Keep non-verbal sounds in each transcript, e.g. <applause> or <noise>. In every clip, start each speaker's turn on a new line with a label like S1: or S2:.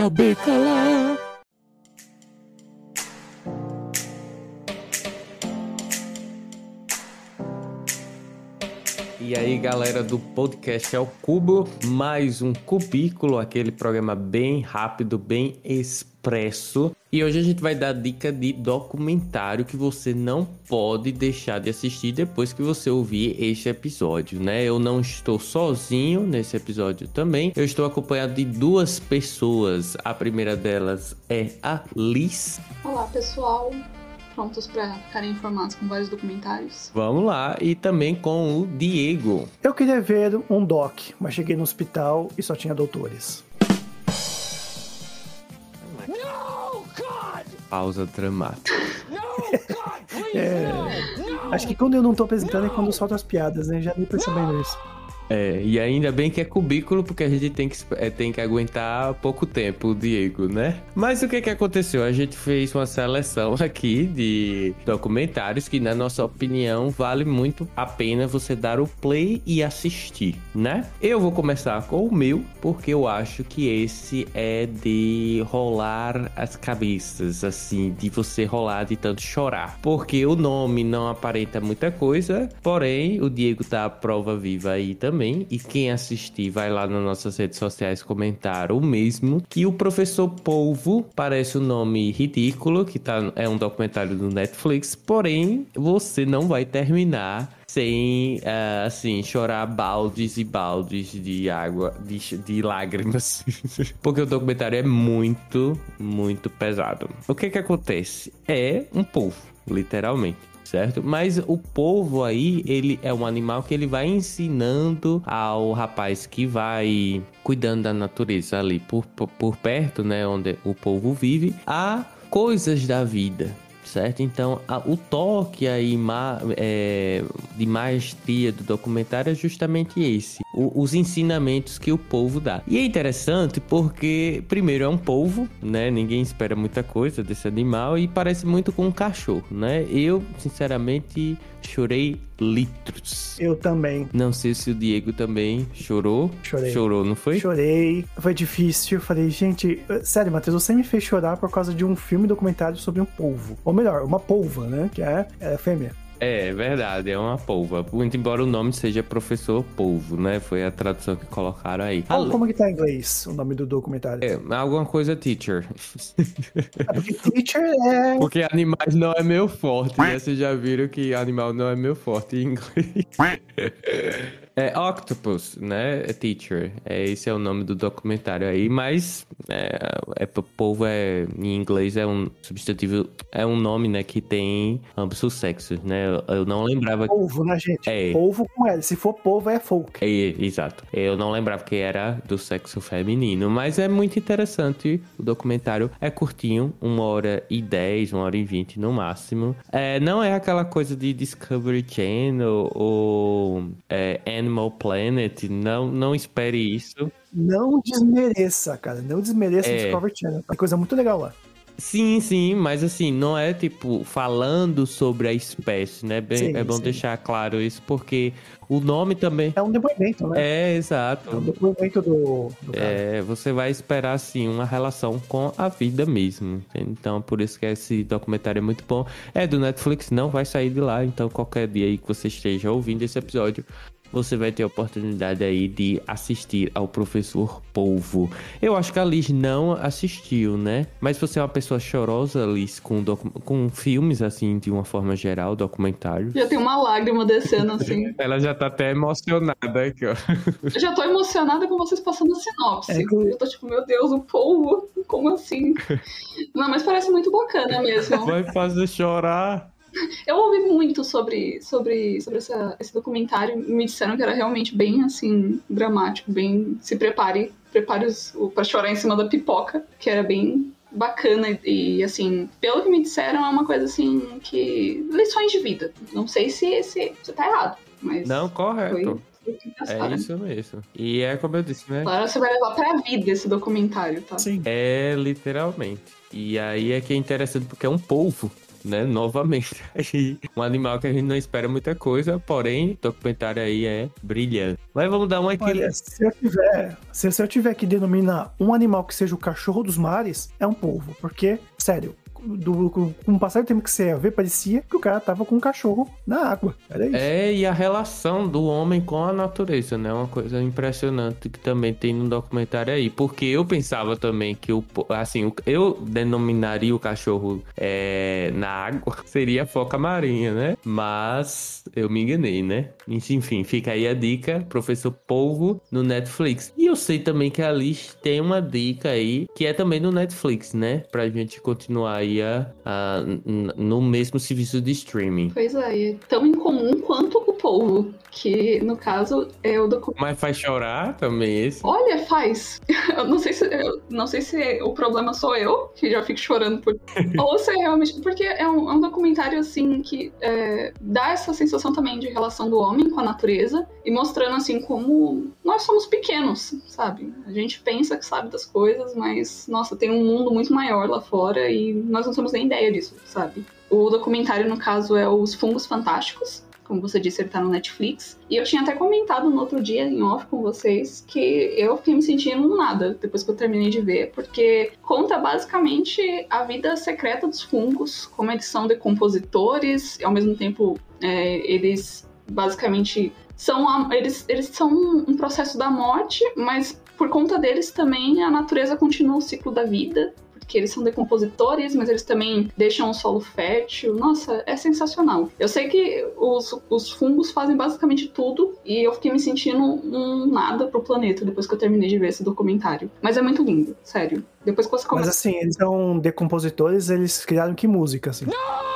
S1: saber calar. E aí, galera do podcast ao Cubo, mais um cubículo, aquele programa bem rápido, bem expresso. E hoje a gente vai dar dica de documentário que você não pode deixar de assistir depois que você ouvir este episódio, né? Eu não estou sozinho nesse episódio também. Eu estou acompanhado de duas pessoas. A primeira delas é a Liz.
S2: Olá, pessoal prontos para ficarem informados com vários documentários.
S1: Vamos lá, e também com o Diego.
S3: Eu queria ver um doc, mas cheguei no hospital e só tinha doutores.
S1: Pausa dramática. <laughs>
S3: é, acho que quando eu não tô apresentando é quando eu solto as piadas, né? Já nem percebendo isso.
S1: É, e ainda bem que é cubículo, porque a gente tem que, é, tem que aguentar pouco tempo o Diego, né? Mas o que que aconteceu? A gente fez uma seleção <laughs> aqui de documentários que, na nossa opinião, vale muito a pena você dar o play e assistir, né? Eu vou começar com o meu, porque eu acho que esse é de rolar as cabeças, assim, de você rolar de tanto chorar. Porque o nome não aparenta muita coisa, porém, o Diego tá a prova viva aí também também. E quem assistir, vai lá nas nossas redes sociais comentar o mesmo. Que o Professor Polvo parece um nome ridículo, que tá, é um documentário do Netflix. Porém, você não vai terminar sem, uh, assim, chorar baldes e baldes de água, de, de lágrimas. <laughs> Porque o documentário é muito, muito pesado. O que que acontece? É um povo, literalmente certo? Mas o povo aí, ele é um animal que ele vai ensinando ao rapaz que vai cuidando da natureza ali por, por, por perto, né, onde o povo vive, a coisas da vida, certo? Então, a, o toque aí ma, é, de maestria do documentário é justamente esse, o, os ensinamentos que o povo dá. E é interessante porque, primeiro, é um povo, né? Ninguém espera muita coisa desse animal e parece muito com um cachorro, né? Eu, sinceramente, chorei litros.
S3: Eu também.
S1: Não sei se o Diego também chorou.
S3: Chorei.
S1: Chorou, não foi?
S3: Chorei. Foi difícil. Eu falei, gente, sério, Matheus, você me fez chorar por causa de um filme documentário sobre um polvo. Ou melhor, uma polva, né? Que é, é fêmea.
S1: É, verdade, é uma polva. Muito embora o nome seja Professor Polvo, né? Foi a tradução que colocaram aí.
S3: Como, como que tá em inglês o nome do documentário?
S1: É, alguma coisa teacher.
S3: É porque teacher é... <laughs>
S1: Porque animais não é meu forte, né? Vocês já viram que animal não é meu forte em inglês. <laughs> É Octopus, né? É teacher. É, esse é o nome do documentário aí, mas é, é povo é em inglês é um substantivo, é um nome, né, que tem ambos os sexos, né? Eu, eu não lembrava.
S3: Povo, né, gente? É. Povo com L. Se for povo é folk.
S1: É, exato. Eu não lembrava que era do sexo feminino, mas é muito interessante. O documentário é curtinho, uma hora e dez, uma hora e vinte no máximo. É, não é aquela coisa de Discovery Channel ou é, Animal Planet, não, não espere isso.
S3: Não desmereça, cara. Não desmereça é. o Discovery Channel. É coisa muito legal lá.
S1: Sim, sim, mas assim, não é tipo falando sobre a espécie, né? Bem, sim, é bom sim. deixar claro isso, porque o nome também.
S3: É um depoimento, né?
S1: É, exato.
S3: É um depoimento do. do
S1: é, você vai esperar, assim, uma relação com a vida mesmo. Então, por isso que esse documentário é muito bom. É do Netflix, não vai sair de lá. Então, qualquer dia aí que você esteja ouvindo esse episódio, você vai ter a oportunidade aí de assistir ao Professor Polvo. Eu acho que a Liz não assistiu, né? Mas você é uma pessoa chorosa, Liz, com, com filmes, assim, de uma forma geral, documentário.
S2: Já tem uma lágrima descendo, assim. <laughs>
S1: Ela já tá até emocionada aqui, ó.
S2: Eu já tô emocionada com vocês passando a sinopse. É, eu tô tipo, meu Deus, o polvo? Como assim? <laughs> não, mas parece muito bacana mesmo.
S1: Vai fazer chorar. <laughs>
S2: Eu ouvi muito sobre, sobre, sobre essa, esse documentário. Me disseram que era realmente bem assim, dramático, bem. Se prepare, prepare para chorar em cima da pipoca, que era bem bacana e assim, pelo que me disseram, é uma coisa assim que. lições de vida. Não sei se, se, se tá errado, mas.
S1: Não, correto. É isso mesmo. E é como eu disse, né?
S2: Claro, você vai levar pra vida esse documentário, tá?
S1: Sim. É literalmente. E aí é que é interessante porque é um povo né? Novamente. <laughs> um animal que a gente não espera muita coisa, porém, o documentário aí é brilhante. Mas vamos dar uma aqui.
S3: Olha, se eu tiver, se eu tiver que denominar um animal que seja o cachorro dos mares, é um polvo. Porque, sério, do, com o passar do tempo que você ver, parecia que o cara tava com um cachorro na água. Era isso.
S1: É, e a relação do homem com a natureza, né? Uma coisa impressionante que também tem no documentário aí. Porque eu pensava também que o. Assim, eu denominaria o cachorro é, na água <laughs> seria foca marinha, né? Mas eu me enganei, né? Enfim, fica aí a dica, professor Polvo no Netflix. E eu sei também que a Liz tem uma dica aí que é também no Netflix, né? Pra gente continuar aí uh, no mesmo serviço de streaming.
S2: Pois é, é tão incomum quanto o povo, que no caso é o documento.
S1: Mas faz chorar também esse?
S2: Olha, faz. <laughs> Eu não sei se eu, não sei se o problema sou eu, que já fico chorando por. <laughs> ou se é realmente. Porque é um, é um documentário assim que é, dá essa sensação também de relação do homem com a natureza e mostrando assim como nós somos pequenos, sabe? A gente pensa que sabe das coisas, mas nossa, tem um mundo muito maior lá fora e nós não temos nem ideia disso, sabe? O documentário, no caso, é Os Fungos Fantásticos. Como você disse, ele tá no Netflix. E eu tinha até comentado no outro dia em off com vocês que eu fiquei me sentindo nada depois que eu terminei de ver, porque conta basicamente a vida secreta dos fungos, como eles são decompositores, e ao mesmo tempo é, eles basicamente são eles, eles são um processo da morte, mas por conta deles também a natureza continua o ciclo da vida que eles são decompositores, mas eles também deixam o solo fértil. Nossa, é sensacional. Eu sei que os, os fungos fazem basicamente tudo e eu fiquei me sentindo um nada pro planeta depois que eu terminei de ver esse documentário. Mas é muito lindo, sério. Depois que você começa...
S3: Mas assim, eles são decompositores, eles criaram que música, assim?
S1: Não!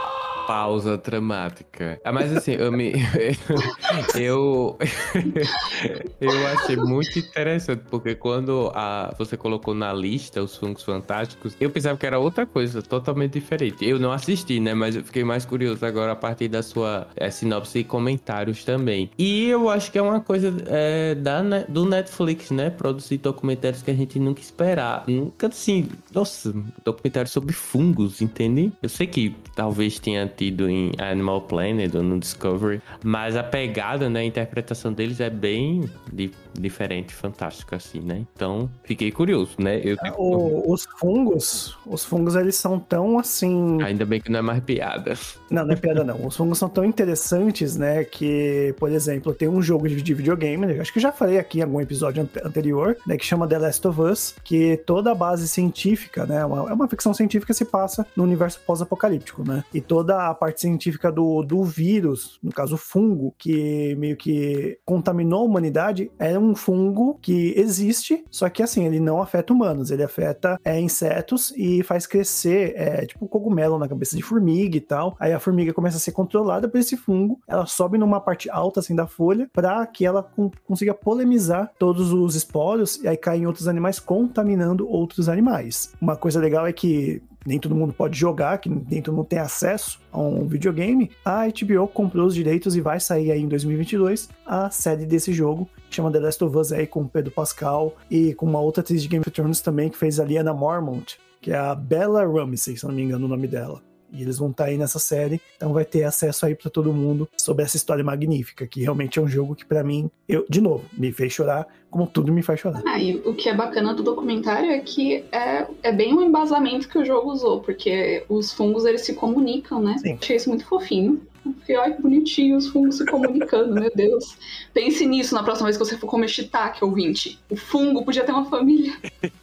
S1: Pausa dramática. Ah, mas assim, eu me. <laughs> eu. <laughs> eu achei muito interessante, porque quando a, você colocou na lista os fungos fantásticos, eu pensava que era outra coisa, totalmente diferente. Eu não assisti, né? Mas eu fiquei mais curioso agora a partir da sua é, sinopse e comentários também. E eu acho que é uma coisa é, da, do Netflix, né? Produzir documentários que a gente nunca esperar. Nunca assim. Nossa, documentário sobre fungos, entende? Eu sei que talvez tenha tido em Animal Planet ou no Discovery, mas a pegada, né, a interpretação deles é bem di diferente, fantástica, assim, né? Então, fiquei curioso, né? Eu
S3: é, o, os fungos, os fungos, eles são tão assim...
S1: Ainda bem que não é mais piada.
S3: Não, não é piada não. Os fungos são tão interessantes, né, que, por exemplo, tem um jogo de videogame, né, acho que já falei aqui em algum episódio anterior, né, que chama The Last of Us, que toda a base científica, né, uma, é uma ficção científica se passa no universo pós-apocalíptico, né? E toda a parte científica do, do vírus, no caso fungo, que meio que contaminou a humanidade, é um fungo que existe, só que assim, ele não afeta humanos, ele afeta é, insetos e faz crescer, é, tipo cogumelo na cabeça de formiga e tal. Aí a formiga começa a ser controlada por esse fungo, ela sobe numa parte alta assim da folha para que ela consiga polemizar todos os esporos e aí caem outros animais contaminando outros animais. Uma coisa legal é que nem todo mundo pode jogar, que nem todo mundo tem acesso a um videogame, a HBO comprou os direitos e vai sair aí em 2022 a série desse jogo, chama The Last of Us aí com Pedro Pascal e com uma outra atriz de Game of Thrones também que fez a Liana Mormont, que é a Bella Ramsey, se não me engano o nome dela. E eles vão estar tá aí nessa série, então vai ter acesso aí para todo mundo sobre essa história magnífica, que realmente é um jogo que para mim, eu, de novo, me fez chorar, como tudo me faz chorar.
S2: Ah, e o que é bacana do documentário é que é, é bem o um embasamento que o jogo usou, porque os fungos eles se comunicam, né? Sim. Achei isso muito fofinho. Fiquei, ai, que bonitinho, os fungos se comunicando, meu Deus. Pense nisso na próxima vez que você for comer shiitake, ouvinte. O fungo podia ter uma família.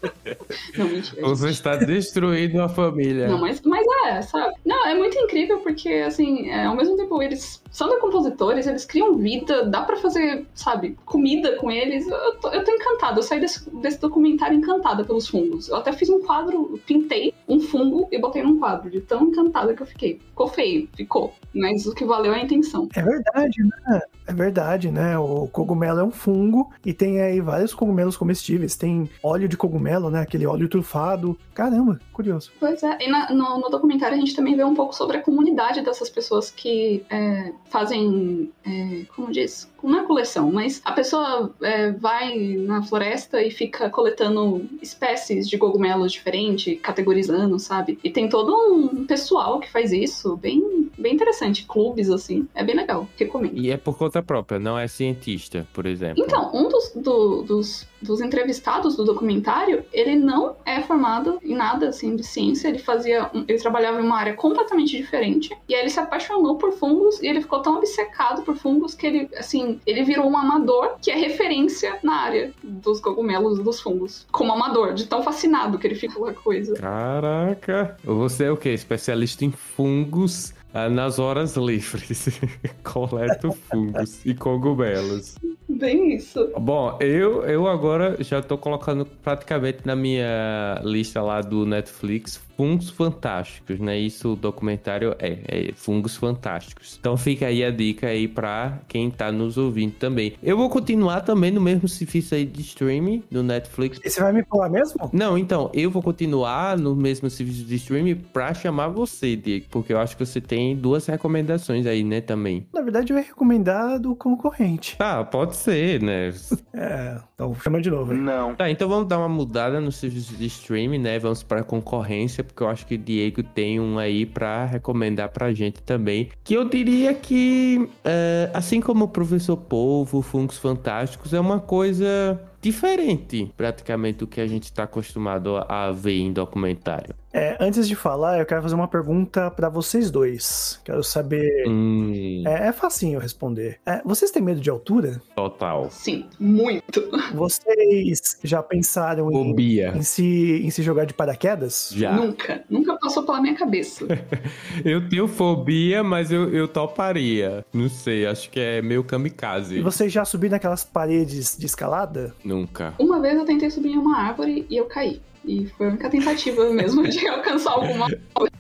S2: <laughs>
S1: Não, mentira. Você está destruindo a família.
S2: Não, mas, mas é, sabe? Não, é muito incrível porque, assim, é, ao mesmo tempo eles são decompositores, eles criam vida, dá para fazer, sabe, comida com eles. Eu tô, eu tô encantada, eu saí desse, desse documentário encantada pelos fungos. Eu até fiz um quadro, pintei um fungo e botei num quadro, de tão encantada que eu fiquei. Ficou feio, ficou, mas que valeu é a intenção.
S3: É verdade, né? É verdade, né? O cogumelo é um fungo e tem aí vários cogumelos comestíveis. Tem óleo de cogumelo, né? Aquele óleo trufado. Caramba, curioso.
S2: Pois é, e na, no, no, documentário a gente também vê um pouco sobre a comunidade dessas pessoas que é, fazem, é, como diz, não é coleção, mas a pessoa é, vai na floresta e fica coletando espécies de cogumelos diferentes, categorizando, sabe? E tem todo um pessoal que faz isso, bem, bem interessante, clubes assim, é bem legal, recomendo.
S1: E é por conta própria, não é cientista, por exemplo.
S2: Então, um dos, do, dos, dos entrevistados do documentário, ele não é formado em nada assim de ciência, ele fazia, ele trabalhava em uma área completamente diferente, e aí ele se apaixonou por fungos e ele ficou tão obcecado por fungos que ele, assim, ele virou um amador que é referência na área dos cogumelos e dos fungos. Como amador, de tão fascinado que ele ficou com a coisa.
S1: Caraca! Você é o quê? Especialista em fungos nas horas livres. <laughs> Coleto fungos e cogumelos.
S2: Bem isso.
S1: Bom, eu, eu agora já tô colocando praticamente na minha lista lá do Netflix Fungos Fantásticos, né? Isso o documentário é, é Fungos Fantásticos. Então fica aí a dica aí pra quem tá nos ouvindo também. Eu vou continuar também no mesmo serviço aí de streaming do Netflix.
S3: E você vai me pular mesmo?
S1: Não, então, eu vou continuar no mesmo serviço de streaming pra chamar você, Diego, porque eu acho que você tem duas recomendações aí, né, também.
S3: Na verdade, eu ia recomendar do concorrente.
S1: Ah, pode ser, né?
S3: É, então chama de novo. Hein?
S4: Não.
S1: Tá, então vamos dar uma mudada no serviço de streaming, né? Vamos pra concorrência, porque eu acho que o Diego tem um aí pra recomendar pra gente também. Que eu diria que, é, assim como o Professor Polvo, Fungos Fantásticos, é uma coisa diferente, praticamente, do que a gente está acostumado a ver em documentário.
S3: É, antes de falar, eu quero fazer uma pergunta pra vocês dois. Quero saber.
S1: Hum,
S3: É, é facinho responder. É, vocês têm medo de altura?
S1: total.
S2: Sim, muito. <laughs>
S3: Vocês já pensaram em,
S1: Fobia.
S3: em se, em se jogar de paraquedas?
S1: Já.
S2: Nunca. Nunca passou pela minha cabeça. <laughs>
S1: Eu tenho fobia, mas eu, eu toparia. Não sei, acho que é meio kamikaze.
S3: E vocês já subiram naquelas paredes de escalada?
S1: Nunca.
S2: Uma vez eu tentei subir em uma árvore e eu caí. E foi a única tentativa <laughs> mesmo de alcançar alguma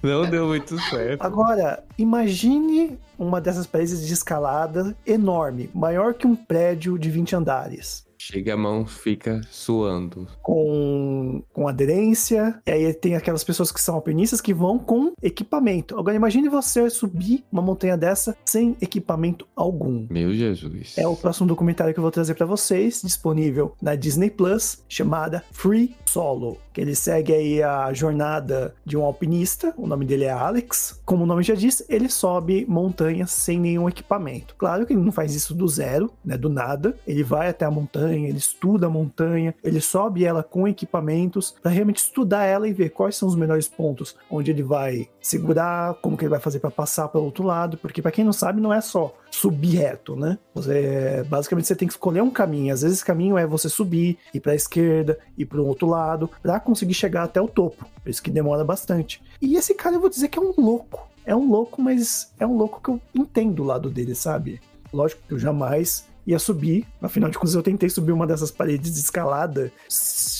S1: Não deu muito certo.
S3: Agora, imagine uma dessas paredes de escalada enorme, maior que um prédio de 20 andares.
S1: Chega a mão, fica suando.
S3: Com, com aderência, e aí tem aquelas pessoas que são alpinistas que vão com equipamento. Agora imagine você subir uma montanha dessa sem equipamento algum.
S1: Meu Jesus.
S3: É o próximo documentário que eu vou trazer pra vocês, disponível na Disney Plus, chamada Free Solo, que ele segue aí a jornada de um alpinista, o nome dele é Alex. Como o nome já diz, ele sobe montanhas sem nenhum equipamento. Claro que ele não faz isso do zero, né, do nada. Ele vai até a montanha, ele estuda a montanha, ele sobe ela com equipamentos para realmente estudar ela e ver quais são os melhores pontos onde ele vai segurar, como que ele vai fazer para passar para o outro lado, porque para quem não sabe, não é só subir reto, né? Você basicamente você tem que escolher um caminho. Às vezes esse caminho é você subir, ir para a esquerda, ir para o outro lado, para conseguir chegar até o topo. Por isso que demora bastante. E esse cara eu vou dizer que é um louco. É um louco, mas é um louco que eu entendo o lado dele, sabe? Lógico que eu jamais ia subir. Afinal de contas, eu tentei subir uma dessas paredes de escalada.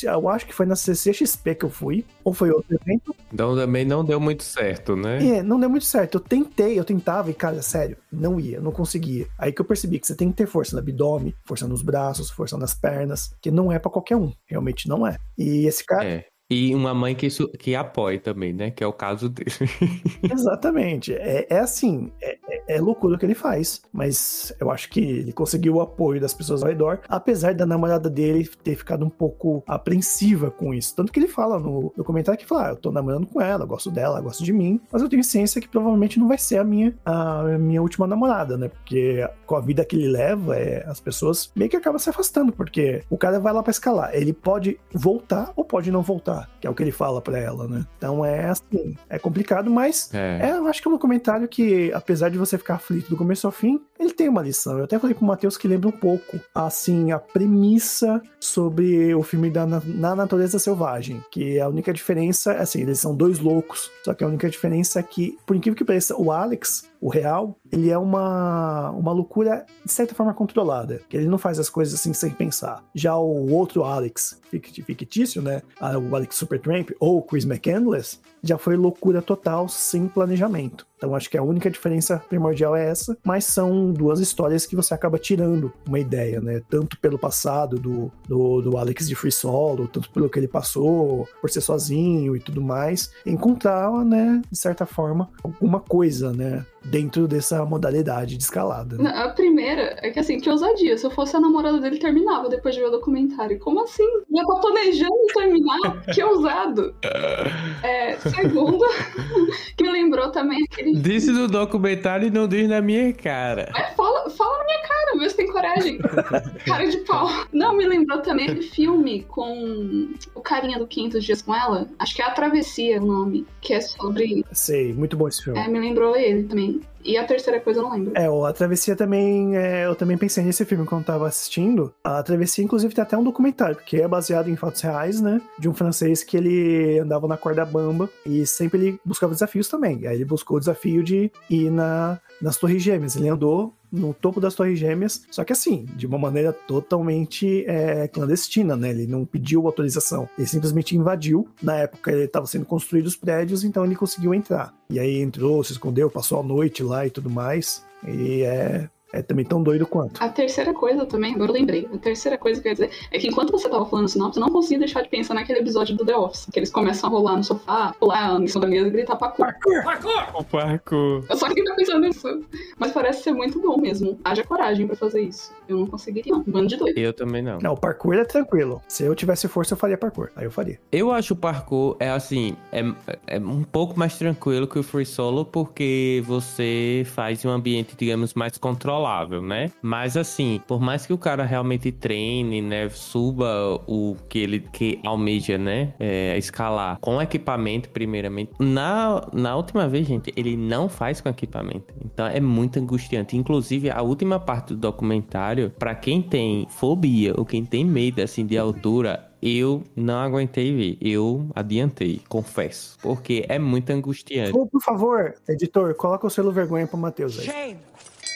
S3: Eu acho que foi na CCXP que eu fui. Ou foi outro evento.
S1: Então também não deu muito certo, né?
S3: É, não deu muito certo. Eu tentei, eu tentava e, cara, sério, não ia, não conseguia. Aí que eu percebi que você tem que ter força no abdômen, força nos braços, força nas pernas, que não é pra qualquer um. Realmente não é. E esse cara.
S1: É. E uma mãe que, su- que apoia também, né? Que é o caso dele. <laughs>
S3: Exatamente. É, é assim, é, é- loucura o que ele faz. Mas eu acho que ele conseguiu o apoio das pessoas ao redor, apesar da namorada dele ter ficado um pouco apreensiva com isso. Tanto que ele fala no documentário que fala: ah, eu tô namorando com ela, gosto dela, ela gosta de mim, mas eu tenho ciência que provavelmente não vai ser a minha, a minha última namorada, né? Porque com a vida que ele leva, é, as pessoas meio que acabam se afastando, porque o cara vai lá pra escalar. Ele pode voltar ou pode não voltar, que é o que ele fala pra ela, né? Então é assim, é complicado, mas
S1: É.
S3: é, eu acho que é um documentário que, apesar de você ficar aflito do começo ao fim, ele tem uma lição. Eu até falei pro Matheus que lembra um pouco, assim, a premissa sobre o filme da, na, na Natureza Selvagem. Que a única diferença, assim, eles são dois loucos, só que a única diferença é que, por incrível que pareça, o Alex, o real, ele é uma, uma loucura, de certa forma, controlada. Que ele não faz as coisas assim sem pensar. Já o outro Alex, fict- fictício, né? O Alex Supertramp, ou o Chris McCandless, já foi loucura total, sem planejamento. Então acho que a única diferença primordial é essa, mas são são duas histórias que você acaba tirando uma ideia, né? Tanto pelo passado do, do, do Alex de Free Solo, tanto pelo que ele passou por ser sozinho e tudo mais, encontrar, né, de certa forma, alguma coisa, né? Dentro dessa modalidade de escalada.
S2: Né? A primeira é que assim, que ousadia. Se eu fosse a namorada dele, terminava depois de ver o documentário. Como assim? Já tá planejando terminar? que ousado! <laughs> É, segunda, <laughs> que me lembrou também aquele.
S1: Disse no documentário e não diz na minha cara.
S2: É, fala, fala na minha cara, vê se tem coragem. <laughs> cara de pau. Não, me lembrou também aquele filme com o carinha do 500 Dias com ela. Acho que é A Travessia o nome. Que é sobre.
S3: Sei, muito bom esse filme.
S2: É, me lembrou ele também. E a terceira coisa eu não lembro.
S3: É, a Travessia também. É, eu também pensei nesse filme quando tava assistindo. A Travessia, inclusive, tem até um documentário, porque é baseado em fatos reais, né? De um francês que ele andava na corda bamba e sempre ele buscava desafios também. Aí ele buscou o desafio de ir na, nas Torres Gêmeas. Ele andou no topo das Torres Gêmeas, só que assim, de uma maneira totalmente é, clandestina, né? Ele não pediu autorização, ele simplesmente invadiu. Na época ele estava sendo construídos os prédios, então ele conseguiu entrar. E aí entrou, se escondeu, passou a noite lá e tudo mais. E é é também tão doido quanto.
S2: A terceira coisa também, agora eu lembrei, a terceira coisa que eu ia dizer é que enquanto você tava falando sinopse, eu não consegui deixar de pensar naquele episódio do The Office, que eles começam a rolar no sofá, pular em cima da mesa e gritar parkour.
S3: Parkour! Parkour!
S1: O parkour.
S2: Eu só fiquei pensando nisso. Mas parece ser muito bom mesmo. Haja coragem pra fazer isso. Eu não conseguiria, não. Um bando de doido.
S1: Eu também não.
S3: Não, o parkour é tranquilo. Se eu tivesse força, eu faria parkour. Aí eu faria.
S1: Eu acho o parkour, é assim, é, é um pouco mais tranquilo que o free solo, porque você faz um ambiente, digamos, mais controlável, né? Mas assim, por mais que o cara realmente treine, né, suba o que ele que almeja, né, é, escalar com equipamento primeiramente. Na, na última vez, gente, ele não faz com equipamento. Então é muito angustiante. Inclusive, a última parte do documentário, para quem tem fobia ou quem tem medo assim de altura, eu não aguentei ver. Eu adiantei, confesso. Porque é muito angustiante.
S3: Oh, por favor, editor, coloca o selo vergonha pro Matheus aí. Shame.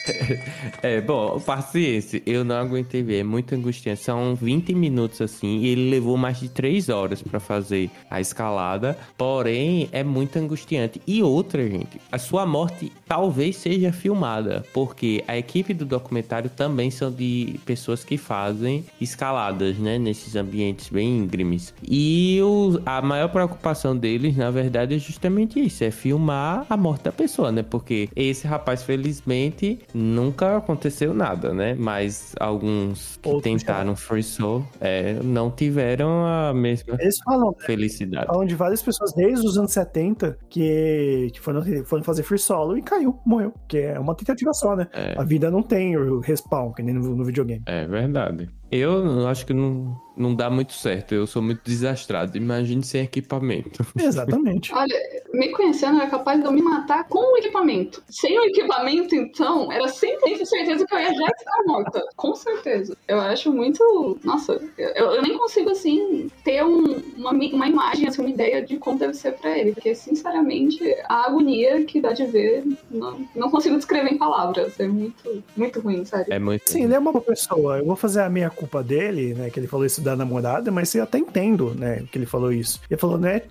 S3: <laughs>
S1: é, bom, paciência, eu não aguentei ver, é muito angustiante. São 20 minutos assim, e ele levou mais de 3 horas para fazer a escalada, porém é muito angustiante. E outra, gente, a sua morte talvez seja filmada, porque a equipe do documentário também são de pessoas que fazem escaladas, né, nesses ambientes bem íngremes. E o, a maior preocupação deles, na verdade, é justamente isso, é filmar a morte da pessoa, né, porque esse rapaz, felizmente, nunca aconteceu nada, né? Mas alguns que Outros tentaram já. Free Soul é, não tiveram a mesma
S3: Eles falam, né?
S1: felicidade.
S3: Falam de várias pessoas desde os anos 70 que, que foram, foram fazer Free Solo e caiu, morreu. Que é uma tentativa só, né? É. A vida não tem o respawn, que nem no, no videogame.
S1: É verdade. Eu acho que não, não dá muito certo. Eu sou muito desastrado. Imagine sem equipamento. <laughs>
S3: Exatamente.
S2: Olha, me conhecendo era capaz de eu me matar com o equipamento. Sem o equipamento, então, era 100% certeza que eu ia já estar morta. Com certeza. Eu acho muito. Nossa, eu, eu nem consigo, assim, ter um, uma, uma imagem, assim, uma ideia de como deve ser pra ele. Porque, sinceramente, a agonia que dá de ver, não, não consigo descrever em palavras. É muito, muito ruim, sério.
S1: É muito.
S3: Sim, ele é uma boa pessoa. Eu vou fazer a minha culpa dele, né? Que ele falou isso da namorada, mas eu até entendo, né? Que ele falou isso. Ele falou, não é,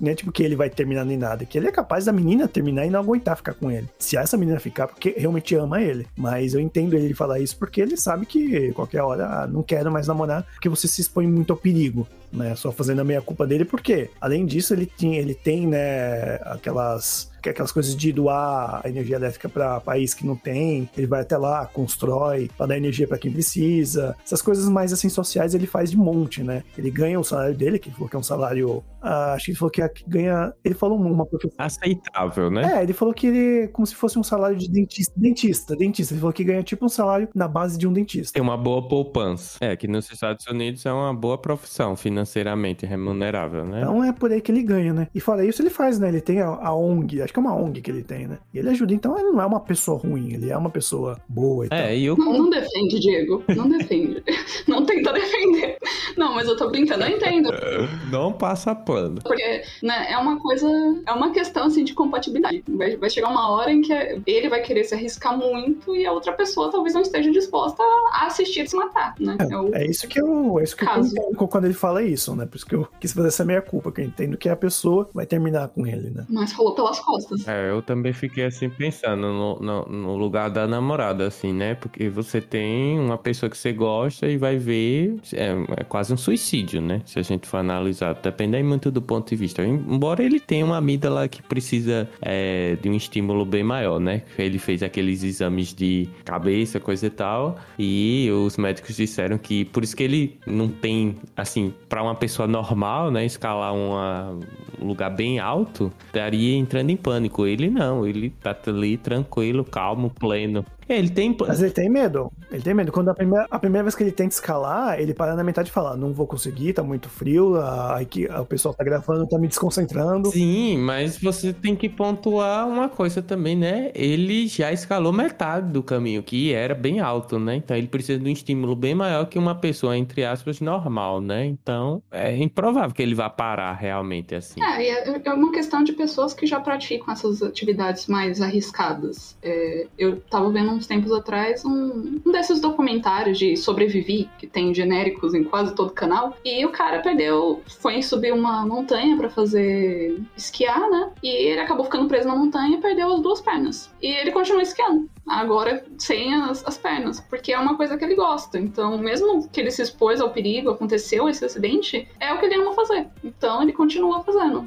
S3: não é tipo que ele vai terminar nem nada, que ele é capaz da menina terminar e não aguentar ficar com ele. Se essa menina ficar, porque realmente ama ele. Mas eu entendo ele falar isso porque ele sabe que qualquer hora ah, não quero mais namorar, porque você se expõe muito ao perigo né? Só fazendo a meia culpa dele, porque além disso ele, tinha, ele tem, né, aquelas aquelas coisas de doar a energia elétrica para país que não tem, ele vai até lá, constrói para dar energia para quem precisa. Essas coisas mais assim sociais ele faz de monte, né? Ele ganha o salário dele, que falou que é um salário, ah, acho que ele falou que ganha, ele falou uma
S1: aceitável, né?
S3: É, ele falou que ele como se fosse um salário de dentista, dentista, dentista. Ele falou que ganha tipo um salário na base de um dentista.
S1: Tem uma boa poupança. É, que nos Estados Unidos é uma boa profissão financeira financeiramente remunerável, né?
S3: Então é por aí que ele ganha, né? E fora isso, ele faz, né? Ele tem a, a, ONG, acho que é uma ONG que ele tem, né? E ele ajuda, então ele não é uma pessoa ruim, ele é uma pessoa boa e
S1: é,
S3: tal.
S1: E eu...
S2: não, não defende, Diego. Não defende. <laughs> não tenta defender. Não, mas eu tô brincando, eu entendo. <laughs>
S1: Não passa pano.
S2: Porque, né, é uma coisa, é uma questão, assim, de compatibilidade. Vai, vai chegar uma hora em que ele vai querer se arriscar muito e a outra pessoa talvez não esteja disposta a assistir se matar, né?
S3: É, é, é isso que eu, é isso que eu quando ele fala isso isso, né? Por isso que eu quis fazer essa meia culpa, que eu entendo que a pessoa vai terminar com ele, né?
S2: Mas rolou pelas costas.
S1: É, eu também fiquei assim pensando no, no, no lugar da namorada, assim, né? Porque você tem uma pessoa que você gosta e vai ver. É, é quase um suicídio, né? Se a gente for analisar. Depende muito do ponto de vista. Embora ele tenha uma amígdala que precisa é, de um estímulo bem maior, né? Ele fez aqueles exames de cabeça, coisa e tal. E os médicos disseram que por isso que ele não tem, assim, para uma pessoa normal, né? Escalar uma, um lugar bem alto, estaria entrando em pânico. Ele não, ele tá ali tranquilo, calmo, pleno. É, ele tem.
S3: Mas ele tem medo. Ele tem medo. Quando a primeira, a primeira vez que ele tenta escalar, ele para na metade e fala: Não vou conseguir, tá muito frio, a, a, o pessoal tá gravando, tá me desconcentrando.
S1: Sim, mas você tem que pontuar uma coisa também, né? Ele já escalou metade do caminho, que era bem alto, né? Então ele precisa de um estímulo bem maior que uma pessoa, entre aspas, normal, né? Então é improvável que ele vá parar realmente assim.
S2: É, é, é uma questão de pessoas que já praticam essas atividades mais arriscadas. É, eu tava vendo um uns tempos atrás um, um desses documentários de sobrevivi, que tem genéricos em quase todo canal. E o cara perdeu, foi subir uma montanha para fazer esquiar, né? E ele acabou ficando preso na montanha e perdeu as duas pernas. E ele continua esquiando. Agora sem as, as pernas, porque é uma coisa que ele gosta. Então, mesmo que ele se expôs ao perigo, aconteceu esse acidente, é o que ele ama fazer. Então, ele continua fazendo.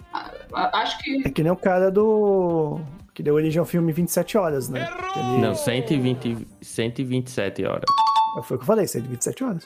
S2: Acho que.
S3: É que nem o cara do que deu origem ao filme 27 horas, né?
S1: Ele... Não, 120, 127 horas.
S3: Foi o que eu falei, 127 horas.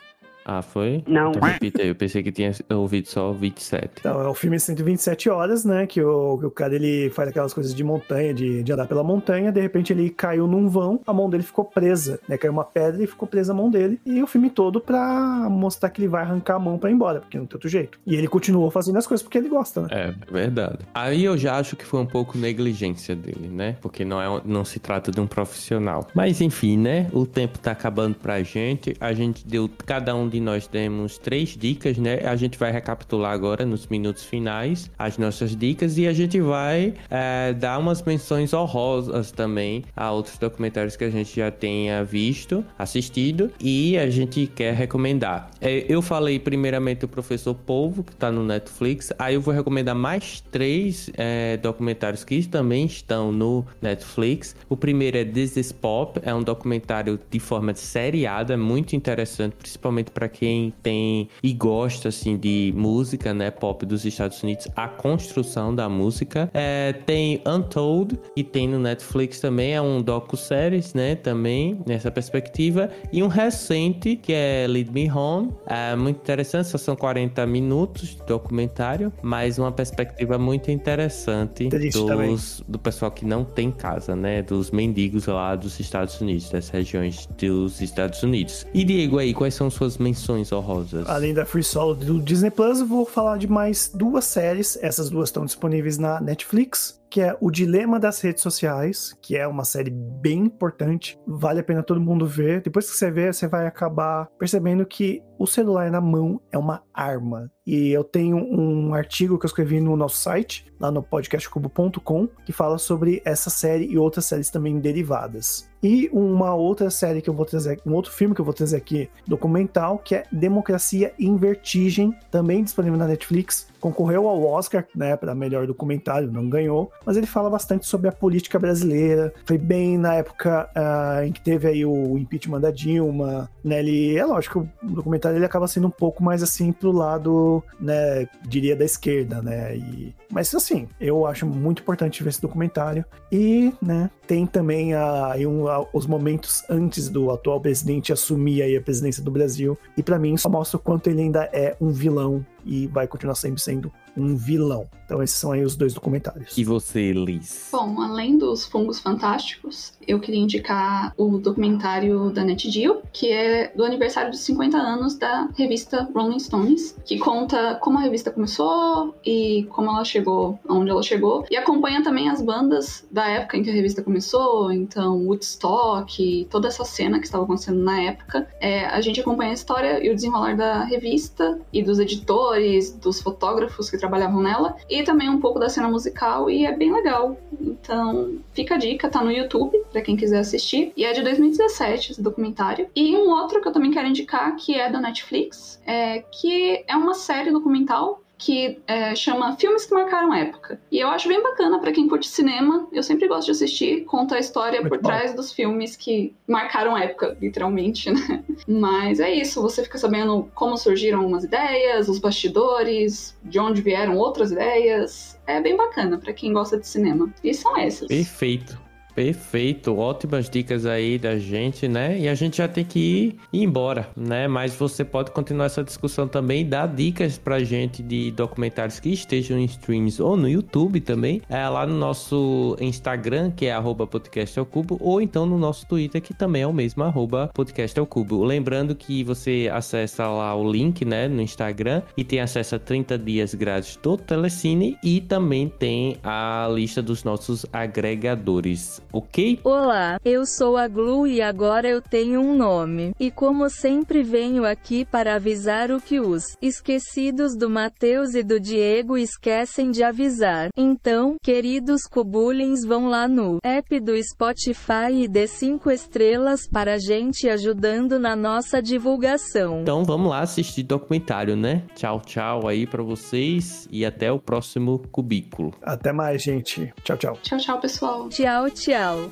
S1: Ah, foi?
S4: Não.
S1: Então repita aí, eu pensei que tinha ouvido só 27.
S3: Então, é o filme 127 horas, né? Que o, que o cara ele faz aquelas coisas de montanha, de, de andar pela montanha, de repente ele caiu num vão, a mão dele ficou presa, né? Caiu uma pedra e ficou presa a mão dele. E o filme todo pra mostrar que ele vai arrancar a mão pra ir embora, porque não tem outro jeito. E ele continuou fazendo as coisas porque ele gosta, né?
S1: É, verdade. Aí eu já acho que foi um pouco negligência dele, né? Porque não, é, não se trata de um profissional. Mas enfim, né? O tempo tá acabando pra gente. A gente deu, cada um de nós demos três dicas, né? A gente vai recapitular agora nos minutos finais as nossas dicas e a gente vai é, dar umas menções honrosas também a outros documentários que a gente já tenha visto, assistido e a gente quer recomendar. É, eu falei primeiramente o Professor Polvo, que está no Netflix, aí eu vou recomendar mais três é, documentários que também estão no Netflix. O primeiro é This is Pop, é um documentário de forma seriada, muito interessante, principalmente para quem tem e gosta assim de música, né, pop dos Estados Unidos, a construção da música. É, tem Untold, que tem no Netflix também, é um docu-series, né, também nessa perspectiva. E um recente, que é Lead Me Home, é muito interessante, só são 40 minutos de documentário, mas uma perspectiva muito interessante dos, do pessoal que não tem casa, né, dos mendigos lá dos Estados Unidos, das regiões dos Estados Unidos. E Diego aí, quais são suas menções honrosas.
S3: Além da Free Solo do Disney Plus, vou falar de mais duas séries. Essas duas estão disponíveis na Netflix que é O Dilema das Redes Sociais, que é uma série bem importante, vale a pena todo mundo ver. Depois que você vê, você vai acabar percebendo que o celular na mão é uma arma. E eu tenho um artigo que eu escrevi no nosso site, lá no podcastcubo.com, que fala sobre essa série e outras séries também derivadas. E uma outra série que eu vou trazer, um outro filme que eu vou trazer aqui, documental, que é Democracia em Vertigem, também disponível na Netflix. Concorreu ao Oscar, né, para melhor documentário, não ganhou, mas ele fala bastante sobre a política brasileira. Foi bem na época uh, em que teve aí o impeachment da Dilma, né? Ele, é lógico, o documentário ele acaba sendo um pouco mais assim pro lado, né, diria da esquerda, né? E, mas assim, eu acho muito importante ver esse documentário. E, né, tem também a, um, a, os momentos antes do atual presidente assumir aí a presidência do Brasil. E para mim só mostra o quanto ele ainda é um vilão e vai continuar sempre sendo um vilão. Então esses são aí os dois documentários.
S1: E você, Liz?
S2: Bom, além dos fungos fantásticos, eu queria indicar o documentário da NetGeo, que é do aniversário dos 50 anos da revista Rolling Stones, que conta como a revista começou e como ela chegou aonde ela chegou, e acompanha também as bandas da época em que a revista começou, então Woodstock, toda essa cena que estava acontecendo na época. É, a gente acompanha a história e o desenrolar da revista e dos editores, dos fotógrafos que trabalhavam nela, e também um pouco da cena musical, e é bem legal. Então, fica a dica, tá no YouTube, para quem quiser assistir. E é de 2017 esse documentário. E um outro que eu também quero indicar, que é da Netflix, é, que é uma série documental que é, chama Filmes que Marcaram Época. E eu acho bem bacana para quem curte cinema. Eu sempre gosto de assistir. Conta a história Muito por bom. trás dos filmes que marcaram época, literalmente, né? <laughs> Mas é isso. Você fica sabendo como surgiram umas ideias, os bastidores, de onde vieram outras ideias. É bem bacana para quem gosta de cinema. E são esses.
S1: Perfeito. Perfeito, ótimas dicas aí da gente, né? E a gente já tem que ir, embora, né? Mas você pode continuar essa discussão também, dar dicas pra gente de documentários que estejam em streams ou no YouTube também, é lá no nosso Instagram, que é arroba ou então no nosso Twitter, que também é o mesmo, arroba. Lembrando que você acessa lá o link, né, no Instagram e tem acesso a 30 dias grátis do Telecine e também tem a lista dos nossos agregadores ok?
S4: Olá, eu sou a Glu e agora eu tenho um nome. E como sempre venho aqui para avisar o que os esquecidos do Matheus e do Diego esquecem de avisar. Então, queridos cubulins vão lá no app do Spotify e dê 5 estrelas para a gente ajudando na nossa divulgação.
S1: Então vamos lá assistir documentário, né? Tchau, tchau aí para vocês e até o próximo cubículo.
S3: Até mais, gente. Tchau, tchau.
S2: Tchau, tchau, pessoal.
S4: Tchau, tchau. Tchau.